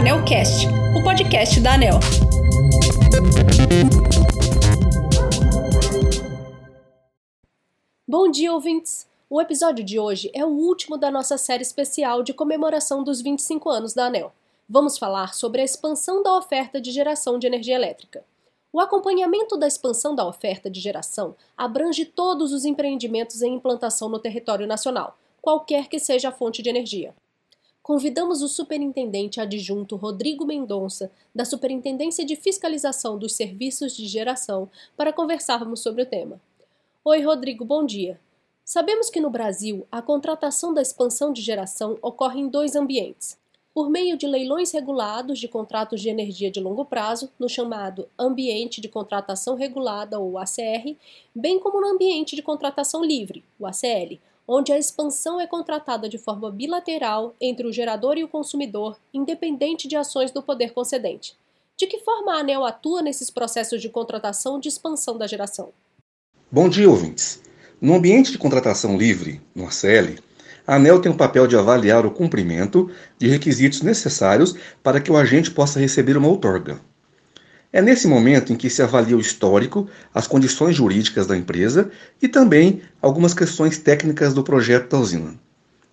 Anelcast, o podcast da Anel. Bom dia, ouvintes! O episódio de hoje é o último da nossa série especial de comemoração dos 25 anos da Anel. Vamos falar sobre a expansão da oferta de geração de energia elétrica. O acompanhamento da expansão da oferta de geração abrange todos os empreendimentos em implantação no território nacional, qualquer que seja a fonte de energia convidamos o superintendente adjunto Rodrigo Mendonça, da Superintendência de Fiscalização dos Serviços de Geração, para conversarmos sobre o tema. Oi, Rodrigo, bom dia. Sabemos que no Brasil a contratação da expansão de geração ocorre em dois ambientes. Por meio de leilões regulados de contratos de energia de longo prazo, no chamado Ambiente de Contratação Regulada, ou ACR, bem como no Ambiente de Contratação Livre, o ACL, onde a expansão é contratada de forma bilateral entre o gerador e o consumidor, independente de ações do poder concedente. De que forma a ANEL atua nesses processos de contratação de expansão da geração? Bom dia, ouvintes. No ambiente de contratação livre, no ACL, a ANEL tem o papel de avaliar o cumprimento de requisitos necessários para que o agente possa receber uma outorga. É nesse momento em que se avalia o histórico, as condições jurídicas da empresa e também algumas questões técnicas do projeto da usina.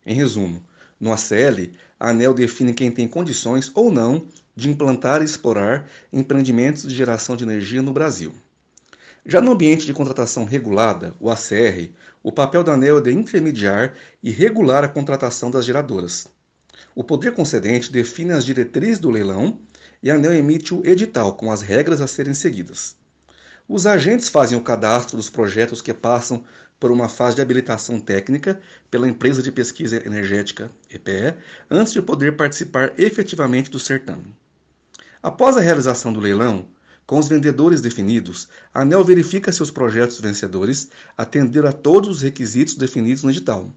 Em resumo, no ACL, a ANEL define quem tem condições ou não de implantar e explorar empreendimentos de geração de energia no Brasil. Já no ambiente de contratação regulada, o ACR, o papel da ANEL é de intermediar e regular a contratação das geradoras. O poder concedente define as diretrizes do leilão e a ANEL emite o edital com as regras a serem seguidas. Os agentes fazem o cadastro dos projetos que passam por uma fase de habilitação técnica pela empresa de pesquisa energética EPE, antes de poder participar efetivamente do certame. Após a realização do leilão, com os vendedores definidos, a ANEL verifica se os projetos vencedores atenderam a todos os requisitos definidos no edital.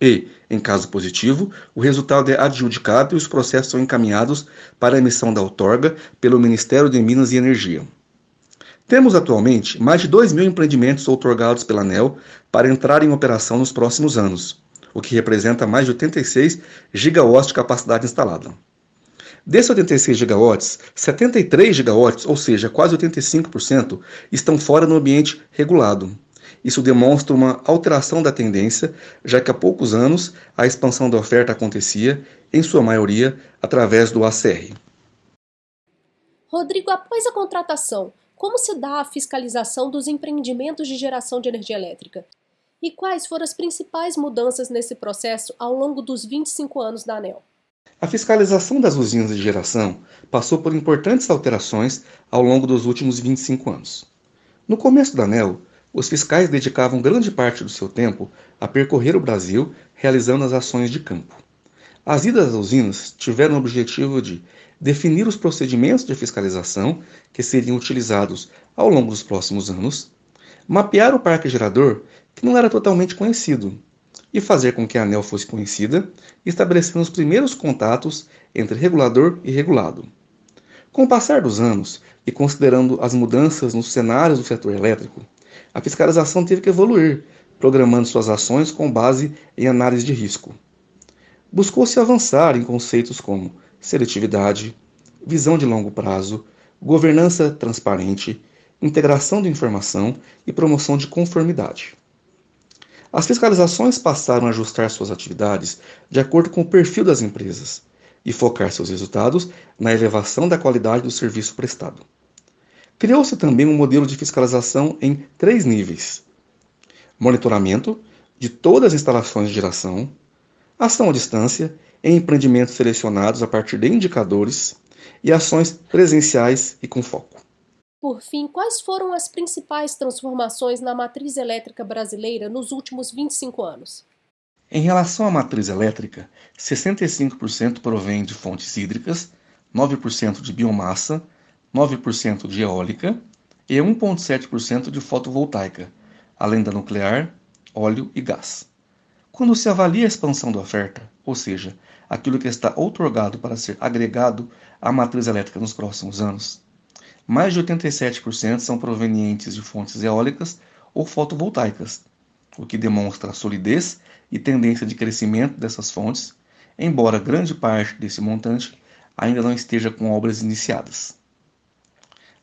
E, em caso positivo, o resultado é adjudicado e os processos são encaminhados para a emissão da outorga pelo Ministério de Minas e Energia. Temos atualmente mais de 2 mil empreendimentos outorgados pela ANEL para entrar em operação nos próximos anos, o que representa mais de 86 gigawatts de capacidade instalada. Desses 86 gigawatts, 73 gigawatts, ou seja, quase 85%, estão fora do ambiente regulado, isso demonstra uma alteração da tendência, já que há poucos anos a expansão da oferta acontecia, em sua maioria, através do ACR. Rodrigo, após a contratação, como se dá a fiscalização dos empreendimentos de geração de energia elétrica? E quais foram as principais mudanças nesse processo ao longo dos 25 anos da ANEL? A fiscalização das usinas de geração passou por importantes alterações ao longo dos últimos 25 anos. No começo da ANEL, os fiscais dedicavam grande parte do seu tempo a percorrer o Brasil realizando as ações de campo. As idas às usinas tiveram o objetivo de definir os procedimentos de fiscalização que seriam utilizados ao longo dos próximos anos, mapear o parque gerador, que não era totalmente conhecido, e fazer com que a ANEL fosse conhecida, estabelecendo os primeiros contatos entre regulador e regulado. Com o passar dos anos, e considerando as mudanças nos cenários do setor elétrico, a fiscalização teve que evoluir, programando suas ações com base em análise de risco. Buscou-se avançar em conceitos como seletividade, visão de longo prazo, governança transparente, integração de informação e promoção de conformidade. As fiscalizações passaram a ajustar suas atividades de acordo com o perfil das empresas e focar seus resultados na elevação da qualidade do serviço prestado. Criou-se também um modelo de fiscalização em três níveis: monitoramento de todas as instalações de geração, ação à distância em empreendimentos selecionados a partir de indicadores e ações presenciais e com foco. Por fim, quais foram as principais transformações na matriz elétrica brasileira nos últimos 25 anos? Em relação à matriz elétrica, 65% provém de fontes hídricas, 9% de biomassa 9% de eólica e 1,7% de fotovoltaica, além da nuclear, óleo e gás. Quando se avalia a expansão da oferta, ou seja, aquilo que está outorgado para ser agregado à matriz elétrica nos próximos anos, mais de 87% são provenientes de fontes eólicas ou fotovoltaicas, o que demonstra a solidez e tendência de crescimento dessas fontes, embora grande parte desse montante ainda não esteja com obras iniciadas.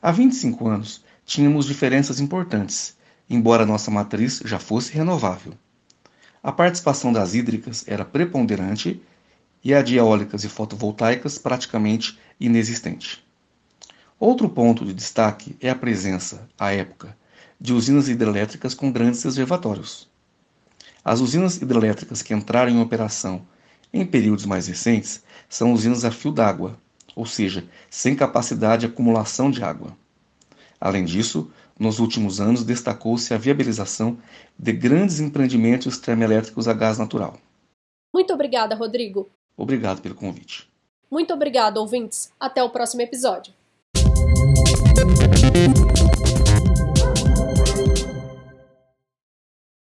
Há 25 anos, tínhamos diferenças importantes, embora nossa matriz já fosse renovável. A participação das hídricas era preponderante e a de eólicas e fotovoltaicas praticamente inexistente. Outro ponto de destaque é a presença, à época, de usinas hidrelétricas com grandes reservatórios. As usinas hidrelétricas que entraram em operação em períodos mais recentes são usinas a fio d'água, ou seja, sem capacidade de acumulação de água. Além disso, nos últimos anos destacou-se a viabilização de grandes empreendimentos termoelétricos a gás natural. Muito obrigada, Rodrigo. Obrigado pelo convite. Muito obrigado, ouvintes. Até o próximo episódio.